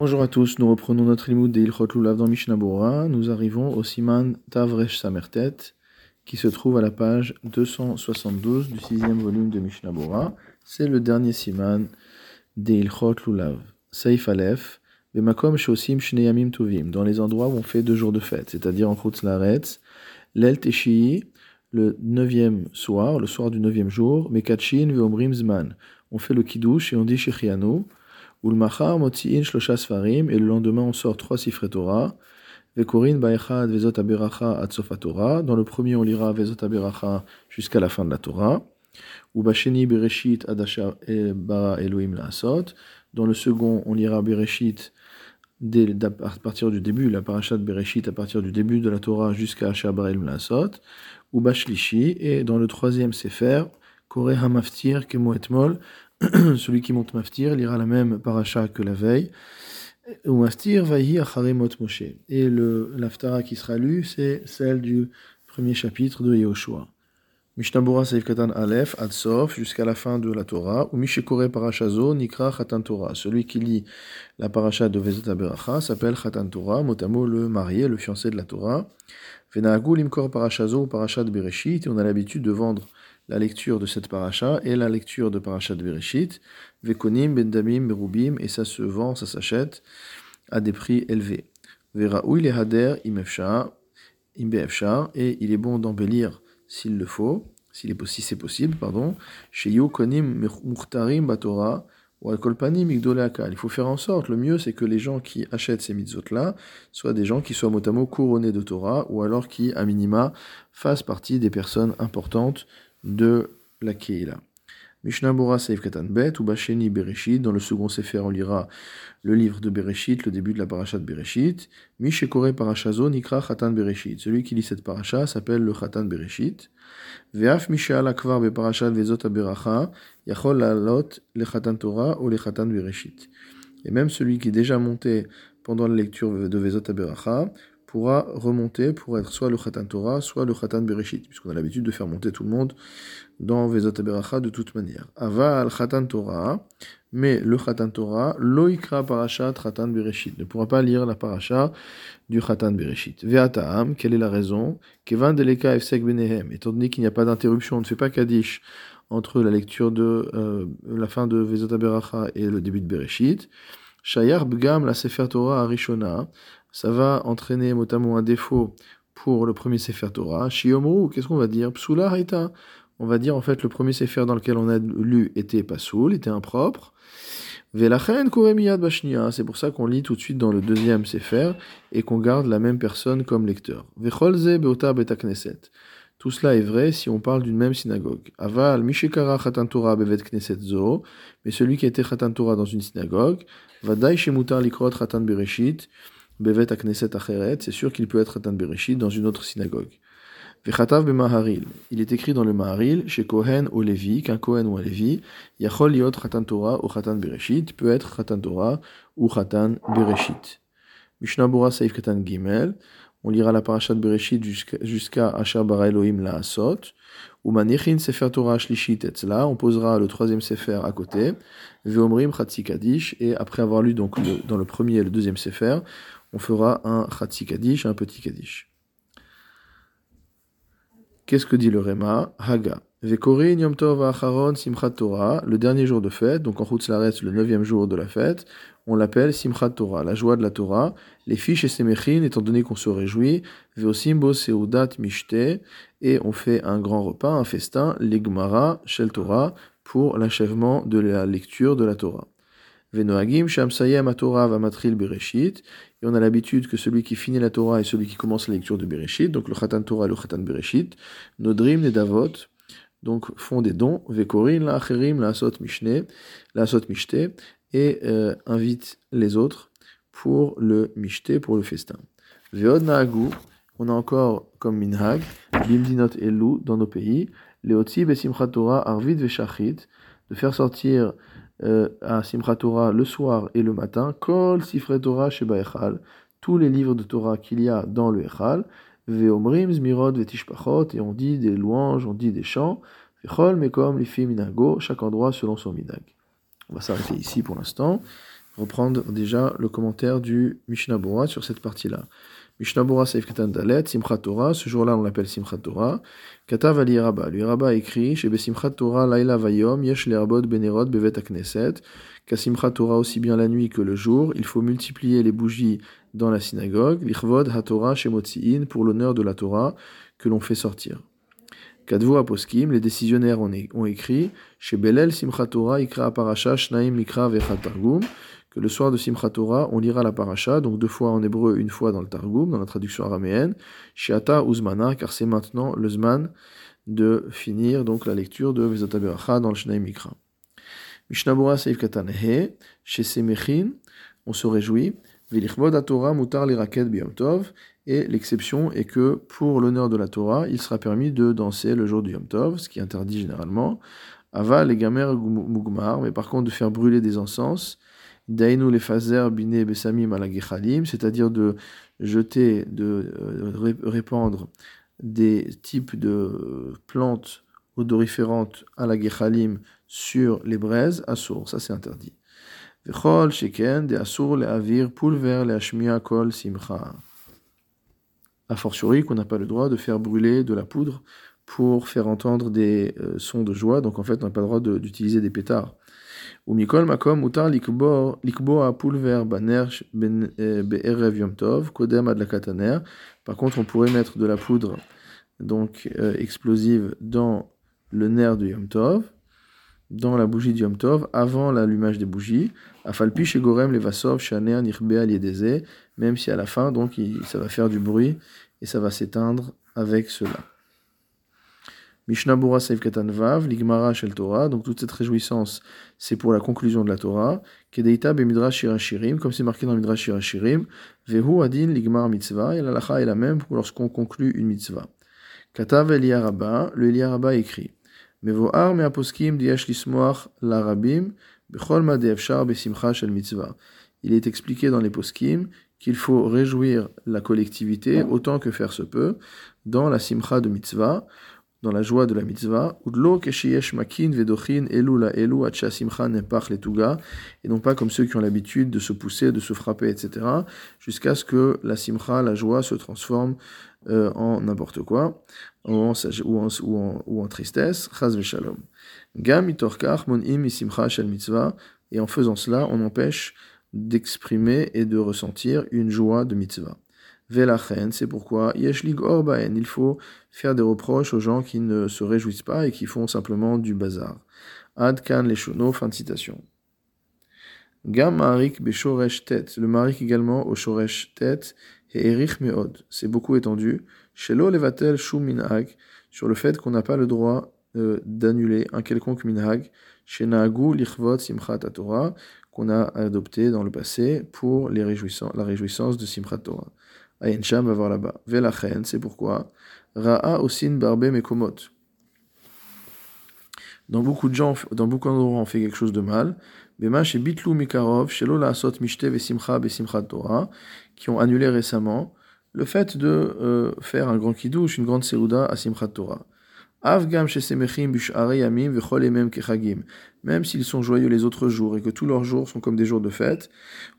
Bonjour à tous, nous reprenons notre limoud de Ilchot Lulav dans Mishnah Nous arrivons au Siman Tavresh Samertet, qui se trouve à la page 272 du sixième volume de Mishnah C'est le dernier Siman de Ilchot Lulav. Saif Aleph, Bemakom Shosim Shneyamim Tovim, dans les endroits où on fait deux jours de fête, c'est-à-dire en Chutz Laretz, l'El Teshii, le neuvième soir, le soir du neuvième jour, Mekachin Veomrim Zman. On fait le Kiddush et on dit Shechianu, Ulmachar Motziin Shlosha Sfarim, et le lendemain on sort trois Sifre Torah. Vekorin Baechad Vezot Aberacha Atsofa Torah. Dans le premier on lira Vezot Aberacha jusqu'à la fin de la Torah. Ubasheni Bereshit Adasha Bara Elohim Laasot. Dans le second on lira Bereshit dès, à partir du début, la parashat Bereshit à partir du début de la Torah jusqu'à Bara Elohim Laasot. Ubashlishi, et dans le troisième Sefer, Kore Hamaftir Kemo Etmol. celui qui monte Maftir lira la même paracha que la veille. Ou Maftir vahi acharemot Moshe. Et l'aftara qui sera lu, c'est celle du premier chapitre de Yehoshua. Mishnabura Saif Katan Aleph, Adsof, jusqu'à la fin de la Torah, ou Mishekore Parashazo, Nikra Khatan Torah. Celui qui lit la paracha de Vezot Aberacha s'appelle Khatan Torah, motamo le marié, le fiancé de la Torah. Venaagul Imkor Parashazo ou Parashat Bereshit, et on a l'habitude de vendre la lecture de cette paracha et la lecture de parachat Bereshit, Vekonim, Bendamim, Berubim, et ça se vend, ça s'achète à des prix élevés. Veraoui le hader imefshar, imbeefshar, et il est bon d'embellir s'il le faut, si c'est possible, pardon, chez Yokonim Mukhtarim Batora, Il faut faire en sorte, le mieux c'est que les gens qui achètent ces mitzvot-là soient des gens qui soient motamo couronnés de Torah, ou alors qui, à minima, fassent partie des personnes importantes de la Keila. Mishnah Bora Seif Katan Bet, ou Basheni Bereshit, dans le second Sefer on lira le livre de Bereshit, le début de la paracha de Bereshit. Mishekore Parashazo Nikra Chatan Bereshit. Celui qui lit cette paracha s'appelle le Chatan Bereshit. Veaf Mishaal Akvar Be Parashat Vezot Aberacha, Yachol Lalot le Chatan Torah ou le Chatan Bereshit. Et même celui qui est déjà monté pendant la lecture de Vezot Aberacha pourra remonter pour être soit le Khatan Torah, soit le Khatan Bereshit, puisqu'on a l'habitude de faire monter tout le monde dans Vezot Aberacha de toute manière. Ava al Khatan Torah, mais le Khatan Torah, loikra parashat Khatan Bereshit, ne pourra pas lire la paracha du Khatan Bereshit. Ve'ataam, quelle est la raison? Kevan deleka efsek benehem, étant donné qu'il n'y a pas d'interruption, on ne fait pas Kaddish entre la lecture de euh, la fin de Vezot Aberacha et le début de Bereshit. Shayar bgam la Sefer Torah Arishona, ça va entraîner notamment un défaut pour le premier Sefer Torah. Shiomru, qu'est-ce qu'on va dire? Psula Haïta. On va dire en fait le premier Sefer dans lequel on a lu était pas soul, était impropre. Velachen Koremiyad Bashnia, c'est pour ça qu'on lit tout de suite dans le deuxième Sefer et qu'on garde la même personne comme lecteur. Vecholze Beota Betakneset. Tout cela est vrai si on parle d'une même synagogue. Aval Mishekara Khatan Torah Bevet Knesset Zo, mais celui qui était Khatan Torah dans une synagogue, Vadai Shemutar Likrot Khatan Bereshit, Bevet Akneset Acheret, c'est sûr qu'il peut être Khatan Bereshit dans une autre synagogue. Vechatav Bemaharil, il est écrit dans le Maharil, chez Kohen ou Lévi, qu'un Kohen ou un Lévi, Yachol Yot Khatan Torah ou Khatan Bereshit, peut être Khatan Torah ou Khatan Bereshit. Mishnah Bura Seif Khatan Gimel, on lira la parashat Bereshit jusqu'à Asher Bara Elohim la Asot, ou Manichin Sefer Torah Shlishit Etzla, on posera le troisième Sefer à côté, Veomrim Chatzi Kadish, et après avoir lu donc dans le premier et le deuxième Sefer, on fera un Khatsi Kaddish, un petit Kaddish. Qu'est-ce que dit le Réma Haga. Vekorin Yom Tov Acharon Simchat Torah, le dernier jour de fête, donc en Laretz, le neuvième jour de la fête, on l'appelle Simchat Torah, la joie de la Torah. Les fiches et Semechin, étant donné qu'on se réjouit, Veosimbo Seudat Mishte, et on fait un grand repas, un festin, l'Egmara Shel Torah, pour l'achèvement de la lecture de la Torah. Venoagim Shamsayem Torah Vamatril Bereshit, et on a l'habitude que celui qui finit la Torah est celui qui commence la lecture de Bereshit, donc le Khatan Torah et le Khatan Bereshit, Nodrim Nedavot, donc font des dons, Vekorin, la Acherim, la Asot Mishne, la Asot Mishte, et euh, invite les autres pour le Mishte, pour le festin. Veod Naagu, on a encore comme Minhag, Bimdinot Elu dans nos pays, Leotzi Besimchat Torah Arvid Veshachit, de faire sortir euh, à Simchat Torah le soir et le matin, Kol Sifre Torah Sheba Echal, tous les livres de Torah qu'il y a dans le Echal, Veomrim Zmirod Vetishpachot, et on dit des louanges, on dit des chants, Vechol Mekom Lifi Minago, chaque endroit selon son minag. On va s'arrêter ici pour l'instant. reprendre déjà le commentaire du Mishnah Bora sur cette partie-là. Mishnah Bora Seif Katan Dalet, Simchat Torah, ce jour-là on l'appelle Simchat Torah. Katav Ali Rabba, lui Rabba écrit, chez Simchat Torah Laila Vayom, Yesh Lerbot Benerot Bevet Akneset, qu'à Simchat Torah aussi bien la nuit que le jour, il faut multiplier les bougies dans la synagogue, l'Ichvod HaTorah Shemotziin, pour l'honneur de la Torah que l'on fait sortir. Kadvu Aposkim, les décisionnaires ont, écrit, chez Belel Simchat Torah Ikra Parasha Shnaim Mikra Vechat Targum, que le soir de Simchat Torah, on lira la paracha, donc deux fois en hébreu, une fois dans le Targum, dans la traduction araméenne, Shiata Uzmana, car c'est maintenant le Zman de finir donc la lecture de Vezata Beracha dans le Shnaim Mikra. Mishnabura Seif Katanehe, chez Semechin, on se réjouit, Vilichvod Torah Mutar Liraket Tov, et l'exception est que pour l'honneur de la Torah, il sera permis de danser le jour du Yom Tov, ce qui interdit généralement. Aval les gamer mugmar, mais par contre de faire brûler des encens, Dainu les fazer bine besamim alagechalim, c'est-à-dire de jeter, de euh, répandre des types de plantes odoriférantes à la gechalim sur les braises, assour, ça c'est interdit. Vechol sheken de assour le avir pulver le ashmia kol simcha. A fortiori qu'on n'a pas le droit de faire brûler de la poudre pour faire entendre des euh, sons de joie, donc en fait on n'a pas le droit d'utiliser des pétards. Par contre, on pourrait mettre de la poudre donc euh, explosive dans le nerf de yom tov, dans la bougie du yom tov, avant l'allumage des bougies. Afalpi chez gorem levasov shaner nirbe aliedeze, même si à la fin donc ça va faire du bruit et ça va s'éteindre avec cela. Mishnah Bura Katan Vav, Ligmara Shel Torah, donc toute cette réjouissance, c'est pour la conclusion de la Torah. Kedeita Bemidrash Shirashirim, comme c'est marqué dans le Midrash Shirashirim, Vehu Adin Ligmar Mitzvah, et la lacha est la même pour lorsqu'on conclut une mitzvah. Katav Eliaraba, le Eliaraba écrit, Mevoar diash lismoach larabim, bechol besimcha shel mitzvah. Il est expliqué dans les poskim qu'il faut réjouir la collectivité autant que faire se peut dans la simcha de mitzvah, dans la joie de la mitzvah, et non pas comme ceux qui ont l'habitude de se pousser, de se frapper, etc., jusqu'à ce que la simcha, la joie, se transforme euh, en n'importe quoi, ou en, ou ou tristesse, mitzvah, et en faisant cela, on empêche d'exprimer et de ressentir une joie de mitzvah. Velachen, c'est pourquoi Yeshlig Orbaen, il faut faire des reproches aux gens qui ne se réjouissent pas et qui font simplement du bazar. Ad kan leshono, fin de citation. Gam beshoresh tet, le marik également au shoresh tet, et erich meod, c'est beaucoup étendu. Shelo levatel shum sur le fait qu'on n'a pas le droit euh, d'annuler un quelconque minhag, shenagu lichvot simchat Torah, qu'on a adopté dans le passé pour les la réjouissance de simchat Torah. Ayensham va voir là-bas. Velachen, c'est pourquoi? Ra'a osin barbe mekomot. Dans beaucoup de gens, dans beaucoup d'endroits, on fait quelque chose de mal. Bema chez Bitlu Mikarov, shelo la asot mishte vesimcha besimchat Torah, qui ont annulé récemment le fait de euh, faire un grand kiddush, une grande seruda à Simchat Torah. Même s'ils sont joyeux les autres jours et que tous leurs jours sont comme des jours de fête,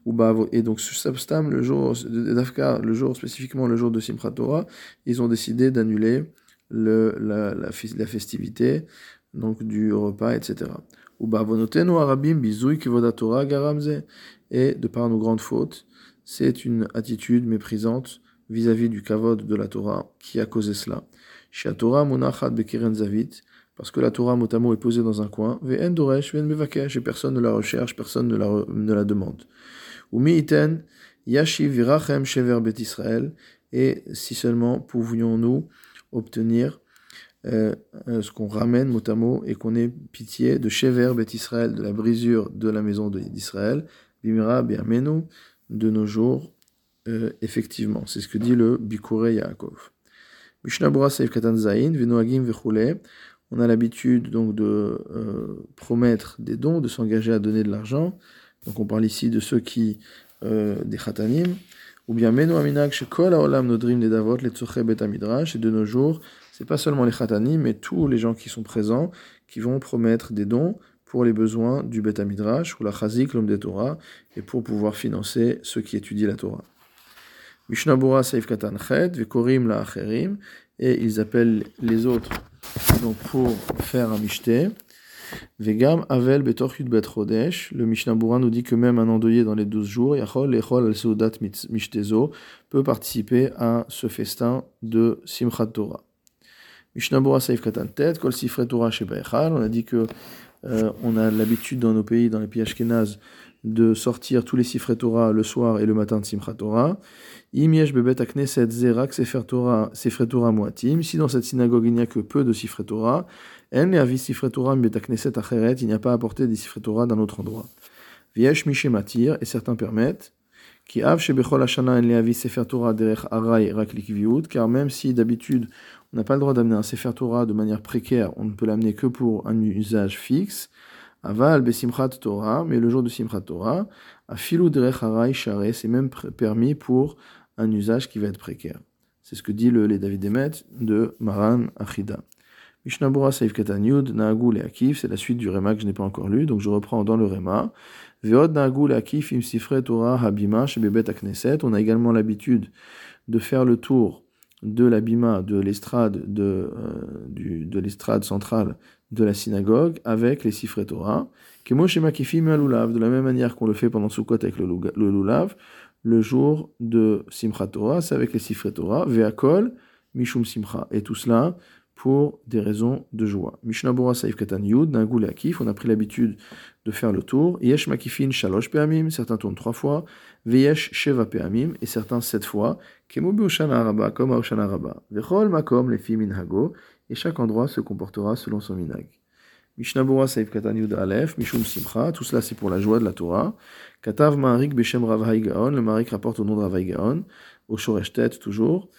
ou et donc Substam, le jour d'Afkar, le jour spécifiquement le jour de Simchat Torah, ils ont décidé d'annuler le, la, festivité donc du repas, etc. Garamze. Et de par nos grandes fautes, c'est une attitude méprisante vis-à-vis du kavod de la Torah qui a causé cela. Torah munachat bekiren zavit, parce que la Torah motamo est posée dans un coin, ve'en doresh et personne ne la recherche, personne ne la, demande. Ou iten yashiv virachem shever bet et si seulement pouvions-nous obtenir euh, euh, ce qu'on ramène motamo et qu'on ait pitié de shever bet Israël, de la brisure de la maison d'Israël, bimira be'amenu, de nos jours, euh, effectivement. C'est ce que dit le Bikure Yaakov. On a l'habitude donc de euh, promettre des dons, de s'engager à donner de l'argent. Donc on parle ici de ceux qui, euh, des khatanim. Ou bien Meno Aminak Nodrim Davot les Bet Midrash. Et de nos jours, c'est pas seulement les khatanim, mais tous les gens qui sont présents qui vont promettre des dons pour les besoins du Beth Midrash ou la Chazik, l'homme des Torah, et pour pouvoir financer ceux qui étudient la Torah. Mishnabura Saif Katan Chet, Vekorim la Acherim, et ils appellent les autres donc pour faire un mishté. Vegam Avel Betor Bet Chodesh, le Mishnabura nous dit que même un endeuillé dans les douze jours, Yachol Lechol Al Seudat Mishtezo, peut participer à ce festin de Simchat Torah. Mishnabura Saif Katan Tet, Kol Sifre Torah on a dit que euh, on a l'habitude dans nos pays, dans les pays ashkénazes, de sortir tous les Sifre Torah le soir et le matin de Simchat Torah. Im bebet akneset zerak sefer Torah, sefer Torah muatim. Si dans cette synagogue il n'y a que peu de Sifre Torah, en avis Sifre Torah bet akneset acheret, il n'y a pas à apporter des Sifre Torah d'un autre endroit. Viesh matir, et certains permettent, qui av shebechol hashana en leavi sefer Torah derech aray rak car même si d'habitude on n'a pas le droit d'amener un Sefer Torah de manière précaire, on ne peut l'amener que pour un usage fixe. Aval besimchat Torah, mais le jour de Simchat Torah, à c'est même permis pour un usage qui va être précaire. C'est ce que dit le, les David Demet de Maran Achida. Mishnabura Saif Katanyud, Naagul et Akif, c'est la suite du Rema que je n'ai pas encore lu, donc je reprends dans le Rema. Veod Naagul et Akif, im sifre Torah habima shebebet akneset. On a également l'habitude de faire le tour de l'abima, de l'estrade de, euh, de l'estrade centrale de la synagogue avec les sifré Torah. De la même manière qu'on le fait pendant Sukkot avec le, lulav, le jour de Simchat Torah, c'est avec les sifré Torah, ve'akol, mishum simcha. Et tout cela pour des raisons de joie. Mishnabura Saif Katan Yud, Nagul Akif, on a pris l'habitude de faire le tour. Yesh Makifin Shalosh Peamim, certains tournent trois fois. Veyesh Sheva Peamim, et certains sept fois. Kemobi Oshana Araba, comme à Oshana Araba. Vechol Makom Lefi Minhago, et chaque endroit se comportera selon son minag. Mishnabura Saif Katan Yud Aleph, Mishum Simcha, tout cela c'est pour la joie de la Torah. Katav Marik Beshem Rav Haigaon, le Marik rapporte au nom de Rav Haigaon, au Shoresh toujours.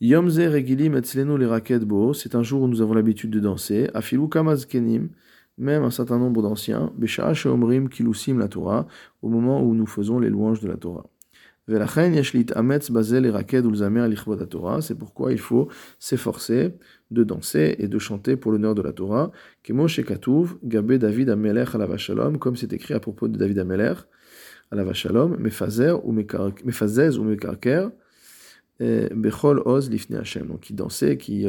Yomze regilim etzlenu le bo, c'est un jour où nous avons l'habitude de danser. Afilu kamazkenim, même un certain nombre d'anciens, besha sheomrim kilusim la Torah, au moment où nous faisons les louanges de la Torah. C'est pourquoi il faut s'efforcer de danser et de chanter pour l'honneur de la Torah. Gabe David comme c'est écrit à propos de David amelech alava shalom, mefazez ou mekarker, Bechol Oz Lifne Hashem, donc qui dansait, qui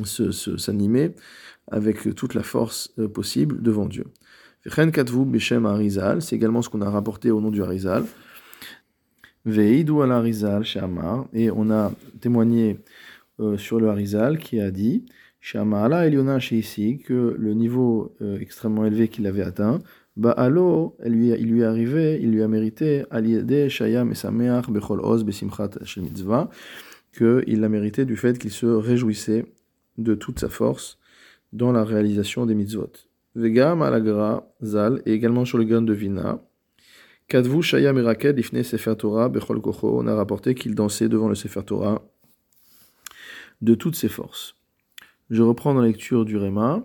euh, s'animait avec toute la force euh, possible devant Dieu. Vechen Katvu Beshem Arizal, c'est également ce qu'on a rapporté au nom du Arizal. Veidou al Arizal Shamar, et on a témoigné euh, sur le Arizal qui a dit Shamala Eliona ici que le niveau extrêmement élevé qu'il avait atteint, alors, il lui, il lui est arrivé, il lui a mérité, Aliede Shayam et Sameach Bechol Oz Besimchat Mitzvah, qu'il l'a mérité du fait qu'il se réjouissait de toute sa force dans la réalisation des mitzvot. Vegam Alagra Zal, et également sur le gun de Vina, Kadvu Shayam Rakel Ifne Sefer Torah Bechol Kocho, on a rapporté qu'il dansait devant le Sefer Torah de toutes ses forces. Je reprends dans la lecture du Réma.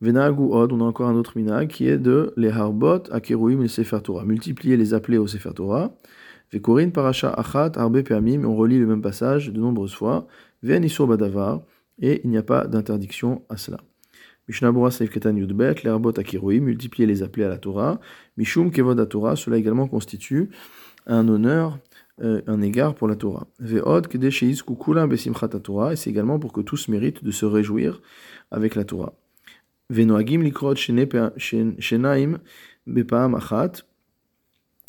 Venagu od, on a encore un autre minag qui est de les harbot akeruim et sefer Torah. Multiplier les appelés au sefer Torah. Vekorin parasha achat arbe peamim, on relit le même passage de nombreuses fois. Ven isur badavar, et il n'y a pas d'interdiction à cela. Mishnabura seif ketan yudbet, les harbot akeruim, multiplier les appelés à la Torah. Mishum kevod Torah, cela également constitue un honneur euh, un égard pour la Torah. Ve'od kedesheis kukulam besimchat Torah, et c'est également pour que tous méritent de se réjouir avec la Torah.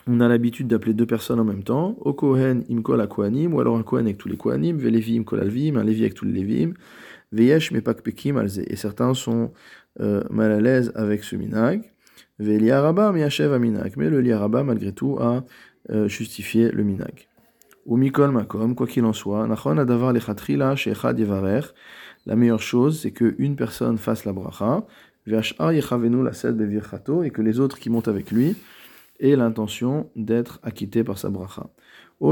On a l'habitude d'appeler deux personnes en même temps. O Kohen imkol ou alors un Kohen avec tous les Kohanim, Velevi imkol alvim, un Lévi avec tous les Lévim, Veyesh mepak pekim alze. Et certains sont euh, mal à l'aise avec ce minag. Veliaraba miachev minag. Mais le liaraba, malgré tout, a euh, justifié le minag. Ou mikol makom, quoi qu'il en soit, nachon adavar lechatrila shechad yevarech. La meilleure chose, c'est qu'une personne fasse la bracha, et que les autres qui montent avec lui aient l'intention d'être acquittés par sa bracha. Ou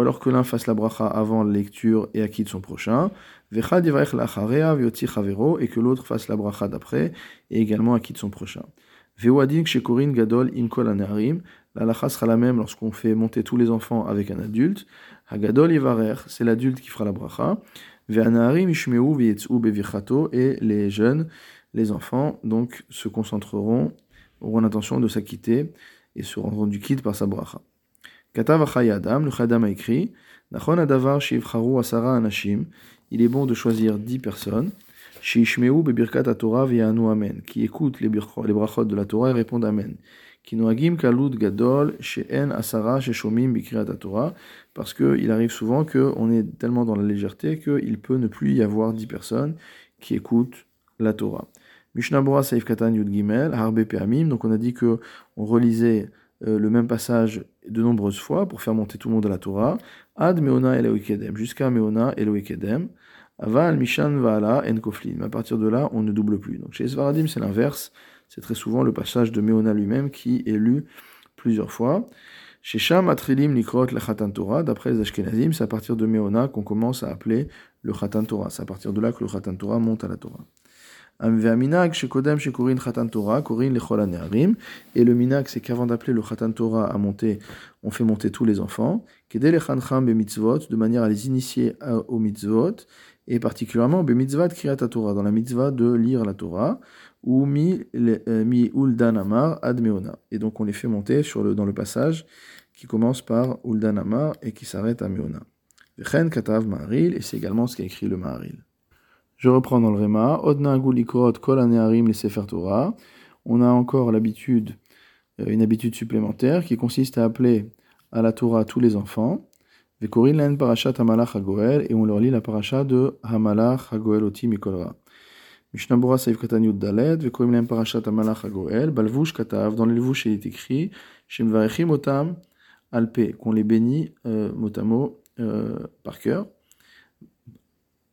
alors que l'un fasse la bracha avant la lecture et acquitte son prochain. Et que l'autre fasse la bracha d'après et également acquitte son prochain. Gadol La lacha sera la même lorsqu'on fait monter tous les enfants avec un adulte. Hagadol Yivarer, c'est l'adulte qui fera la bracha. Ve'anaharim ishmeu ve'yetz'u bevichato, et les jeunes, les enfants, donc, se concentreront, auront l'intention de s'acquitter et se rendront du kit par sa bracha. Katav Adam, le Chadam a écrit, Nachon adavar shivcharu asara anashim, il est bon de choisir dix personnes, shishmeu bebirkat Torah ve'anu amen, qui écoutent les, les brachot de la Torah et répondent amen. Kinoagim kalud gadol she'en asara sheshomim bikriat Torah, parce qu'il arrive souvent qu'on est tellement dans la légèreté qu'il peut ne plus y avoir dix personnes qui écoutent la Torah. Mishnah Saif Katan Yud Gimel, Harbe Peamim, donc on a dit que on relisait euh, le même passage de nombreuses fois pour faire monter tout le monde à la Torah. Ad Meona Eloikedem, jusqu'à Meona Eloikedem. Aval Mishan Vaala En Koflin. À partir de là, on ne double plus. Donc chez Svaradim, c'est l'inverse. C'est très souvent le passage de Meona lui-même qui est lu plusieurs fois. Chez Sham Atrilim Nikrot le Khatan Torah, d'après les Ashkenazim, c'est à partir de Meona qu'on commence à appeler le Khatan Torah. C'est à partir de là que le Khatan Torah monte à la Torah. Et le minag, c'est qu'avant d'appeler le Khatan Torah à monter, on fait monter tous les enfants. De manière à les initier aux mitzvot. Et particulièrement mitzvot Kriyat Torah, dans la mitzvah de lire la Torah. Ou mi euh, uldan amar ad meona. Et donc on les fait monter dans le passage qui commence par uldan amar et qui s'arrête à meona. katav ma'aril, et c'est également ce qu'a écrit le ma'aril. Je reprends dans le Réma. On a encore l'habitude, euh, une habitude supplémentaire qui consiste à appeler à la Torah tous les enfants. Et on leur lit la paracha de hamalach hagoel oti mikolra. Mishnah Bora Saif Katan Yud Daled, Vekorim len parashat hamalach hagoel, balvush katav, dans le levush il est écrit, Shemvarechim otam alpe, qu'on les bénit euh, motamo euh, par cœur.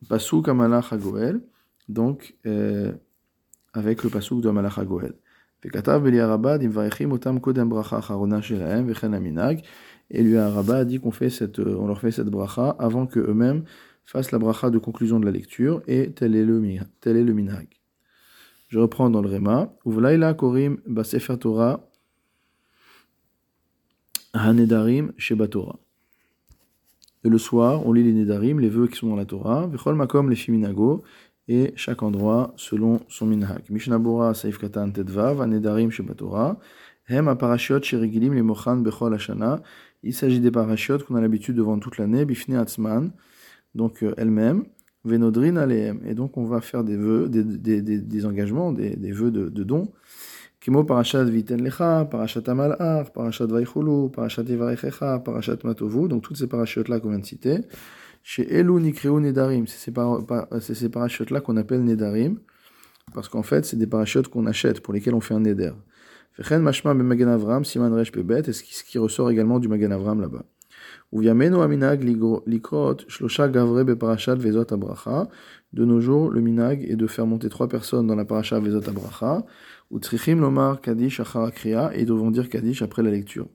Pasuk Amalach Hagoel, donc euh, avec le Pasuk de Amalach Hagoel. Et lui, Arabad dit qu'on fait cette, euh, on leur fait cette bracha avant que eux-mêmes fassent la bracha de conclusion de la lecture, et tel est le, tel est le. Je reprends dans le Réma. Uvlaila Korim Basefer Torah Hanedarim Sheba Torah. Et le soir, on lit les Nedarim, les vœux qui sont dans la Torah, Vechol Makom, les Fiminago, et chaque endroit selon son minhag. Mishnah Bora, Saif Katan Tedvav, Nedarim Torah, Hem Aparashiot, Sherigilim, les Mochan, Bechol Hashana. Il s'agit des parachutes qu'on a l'habitude de vendre toute l'année, Bifne Atzman, donc euh, elle-même, Venodrin Aleem. Et donc on va faire des vœux, des, des, des, des engagements, des, vœux de, de dons Kimo parashat viten lecha, parashat amalach, parashat vaichulu, parashat evarechecha, parashat matovu, donc toutes ces parachutes-là qu'on vient de citer. Chez Elu Nikreu Nedarim, c'est ces, ces parachutes-là qu'on appelle Nedarim, parce qu'en fait, c'est des parachutes qu'on achète, pour lesquels on fait un Neder. Fechen mashma be Magen Avram, siman resh pebet, et ce qui ressort également du Magen Avram là-bas. De nos jours, le minag est de faire monter trois personnes dans la parasha vezot abracha. Utrichim lomar kadish achar kriya, et ils devront dire kadish après la lecture.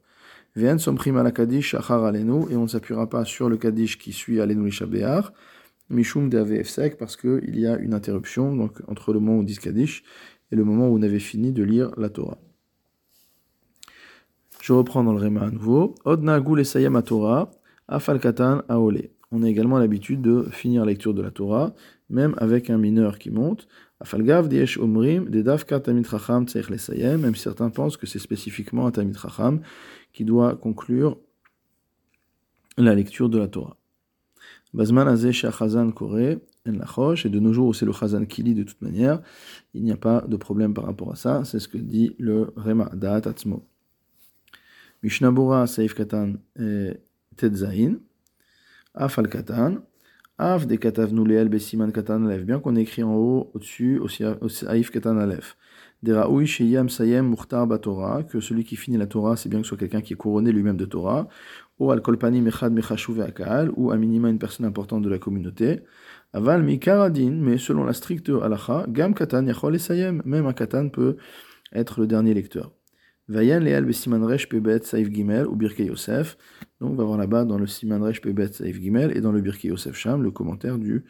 Vien somprim ala kadish achar alenu, et on ne s'appuiera pas sur le kadish qui suit alenu lishabeach. Mishum de sek, parce qu'il y a une interruption entre le moment où on dit kadish et le moment où on avait fini de lire la Torah. Je reprends dans le Réma à nouveau. Torah, aole. On a également l'habitude de finir la lecture de la Torah, même avec un mineur qui monte. Afalgav diesh omrim, lesayem, même certains pensent que c'est spécifiquement un tamid chacham qui doit conclure la lecture de la Torah. Bazman azeh shachazan kore, et de nos jours c'est le chazan qui lit de toute manière, il n'y a pas de problème par rapport à ça, c'est ce que dit le Rema, Da'at Atzmo. Mishnah Bora Saif Katan Tetzain, Afal Katan, Af de Katavnu Leel Besiman Katan Alef, bien qu'on écrit en haut, au-dessus, au Saif Katan Alef. Deraoui Sheyam Sayem Mukhtar Batora, que celui qui finit la Torah, c'est bien que ce soit quelqu'un qui est couronné lui-même de Torah, ou Al Kolpani Mechad Mechashuv Akal, ou à minima une personne importante de la communauté. Aval Mikaradin, mais selon la stricte halacha, Gam Katan Yachol Sayem, même un Katan peut être le dernier lecteur. Vayan Leal Besiman Resh Pebet Saif Gimel ou Birke Yosef. Donc on va voir là-bas dans le Siman Resh Pebet Saif Gimel et dans le Birke Yosef Sham le commentaire du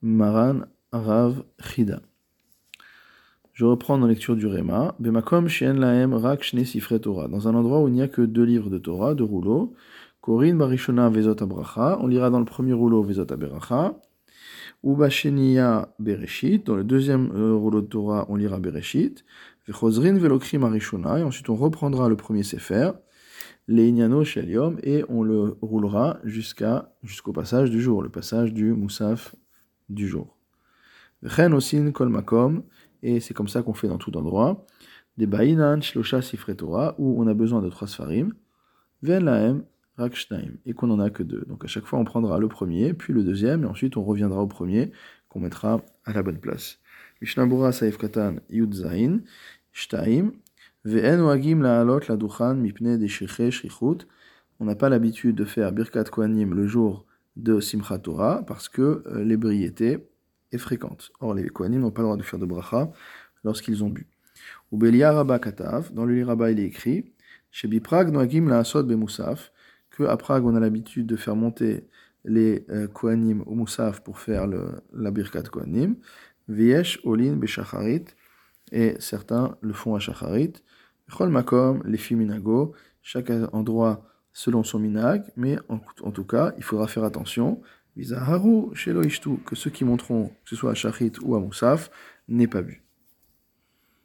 Maran Rav Chida. Je reprends dans la lecture du Réma. Bemakom Shen Laem Rak Shne Sifre Torah. Dans un endroit où il n'y a que deux livres de Torah, deux rouleaux. Korin Barishona Vezot Abracha. On lira dans le premier rouleau Vezot Bashenia Bereshit. Dans le deuxième euh, rouleau de Torah, on lira Bereshit. Et ensuite, on reprendra le premier Sefer. Shelium. Et on le roulera jusqu'au passage du jour, le passage du Moussaf du jour. Makom. Et c'est comme ça qu'on fait dans tout endroit. Des Bainan Shlosha Sifre Torah, où on a besoin de trois Sfarim. Ven Laem et qu'on n'en a que deux. Donc à chaque fois, on prendra le premier, puis le deuxième, et ensuite on reviendra au premier, qu'on mettra à la bonne place. On n'a pas l'habitude de faire Birkat Kohanim le jour de Simchat Torah, parce que euh, l'ébriété est fréquente. Or, les Kohanim n'ont pas le droit de faire de bracha lorsqu'ils ont bu. Ou Belia Rabba Katav, dans le Rabba il est écrit, chez Biprag Noagim La'asot Bemusaf, qu'à Prague, on a l'habitude de faire monter les euh, Kohanim au Moussaf pour faire la Birkat Kohanim. Viesh, Olin, Beshacharit, et certains le font à Shacharit. Chol Makom, les Fiminago, chaque endroit selon son minag, mais en, en, tout cas, il faudra faire attention. Vizaharu, Shelo Ishtu, que ceux qui monteront, que ce soit à Shachrit ou à Moussaf, n'aient pas bu.